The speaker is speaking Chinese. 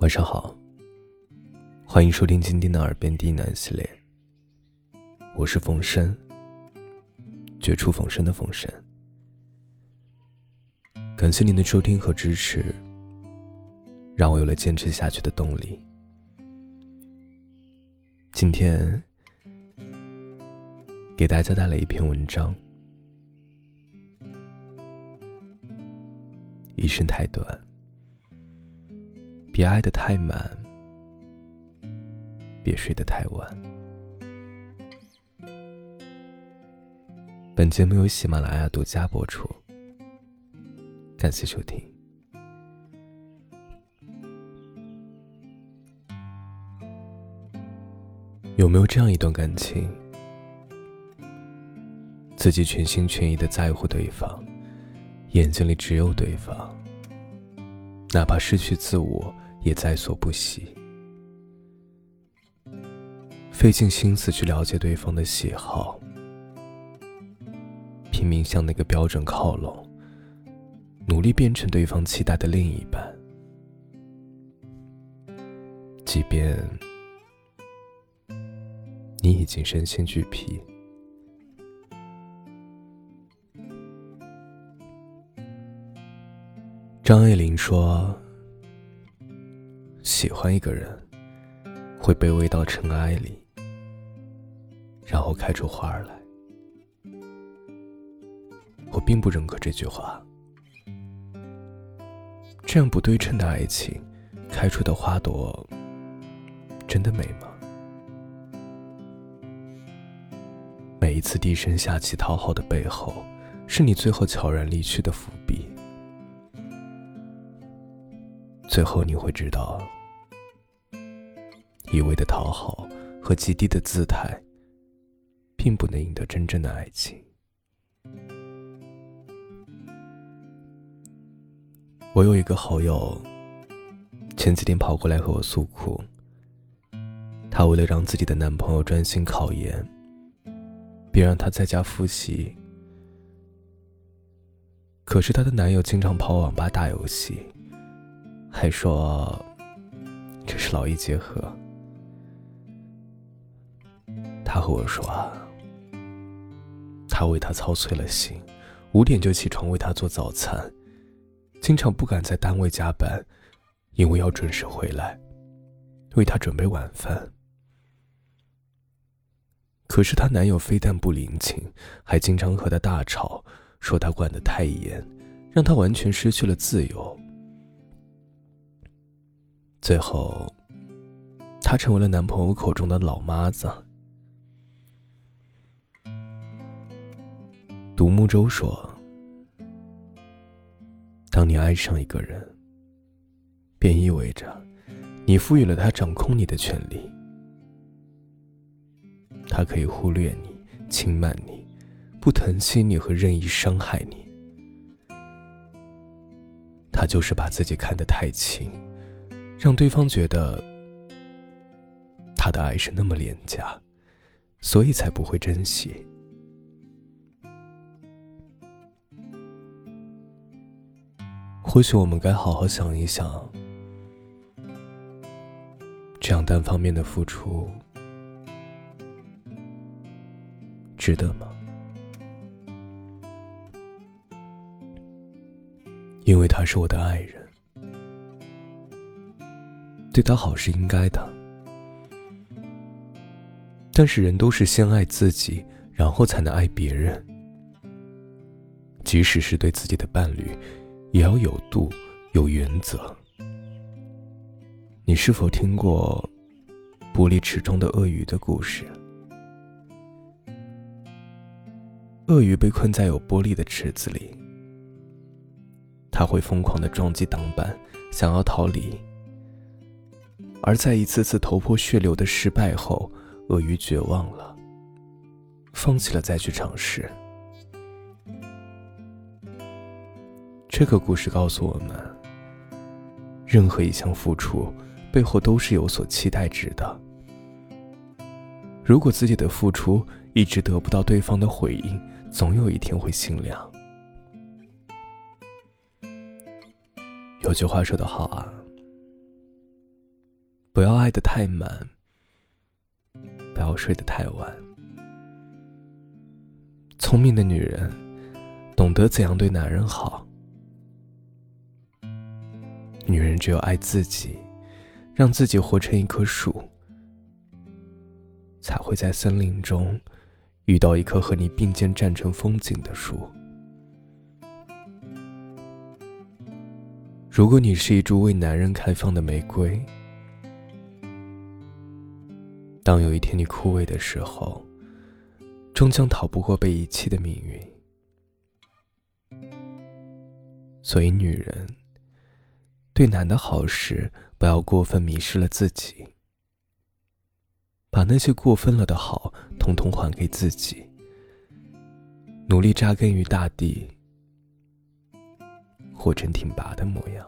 晚上好，欢迎收听今天的耳边低喃系列。我是冯生，绝处逢生的冯生。感谢您的收听和支持，让我有了坚持下去的动力。今天给大家带来一篇文章：一生太短。别爱得太满，别睡得太晚。本节目由喜马拉雅独家播出，感谢收听。有没有这样一段感情，自己全心全意的在乎对方，眼睛里只有对方，哪怕失去自我。也在所不惜，费尽心思去了解对方的喜好，拼命向那个标准靠拢，努力变成对方期待的另一半。即便你已经身心俱疲，张爱玲说。喜欢一个人，会卑微到尘埃里，然后开出花儿来。我并不认可这句话。这样不对称的爱情，开出的花朵，真的美吗？每一次低声下气讨好的背后，是你最后悄然离去的伏笔。最后你会知道，一味的讨好和极低的姿态，并不能赢得真正的爱情。我有一个好友，前几天跑过来和我诉苦，她为了让自己的男朋友专心考研，便让他在家复习，可是她的男友经常跑网吧打游戏。还说这是劳逸结合。他和我说啊，他为他操碎了心，五点就起床为他做早餐，经常不敢在单位加班，因为要准时回来，为他准备晚饭。可是她男友非但不领情，还经常和她大吵，说她管得太严，让她完全失去了自由。最后，她成为了男朋友口中的老妈子。独木舟说：“当你爱上一个人，便意味着你赋予了他掌控你的权利。他可以忽略你、轻慢你、不疼惜你和任意伤害你。他就是把自己看得太轻。”让对方觉得他的爱是那么廉价，所以才不会珍惜。或许我们该好好想一想，这样单方面的付出值得吗？因为他是我的爱人。对他好是应该的，但是人都是先爱自己，然后才能爱别人。即使是对自己的伴侣，也要有度、有原则。你是否听过玻璃池中的鳄鱼的故事？鳄鱼被困在有玻璃的池子里，它会疯狂的撞击挡板，想要逃离。而在一次次头破血流的失败后，鳄鱼绝望了，放弃了再去尝试。这个故事告诉我们，任何一项付出背后都是有所期待值的。如果自己的付出一直得不到对方的回应，总有一天会心凉。有句话说得好啊。不要爱得太满，不要睡得太晚。聪明的女人懂得怎样对男人好。女人只有爱自己，让自己活成一棵树，才会在森林中遇到一棵和你并肩站成风景的树。如果你是一株为男人开放的玫瑰，当有一天你枯萎的时候，终将逃不过被遗弃的命运。所以，女人对难的好时，不要过分迷失了自己，把那些过分了的好，统统还给自己，努力扎根于大地，活成挺拔的模样。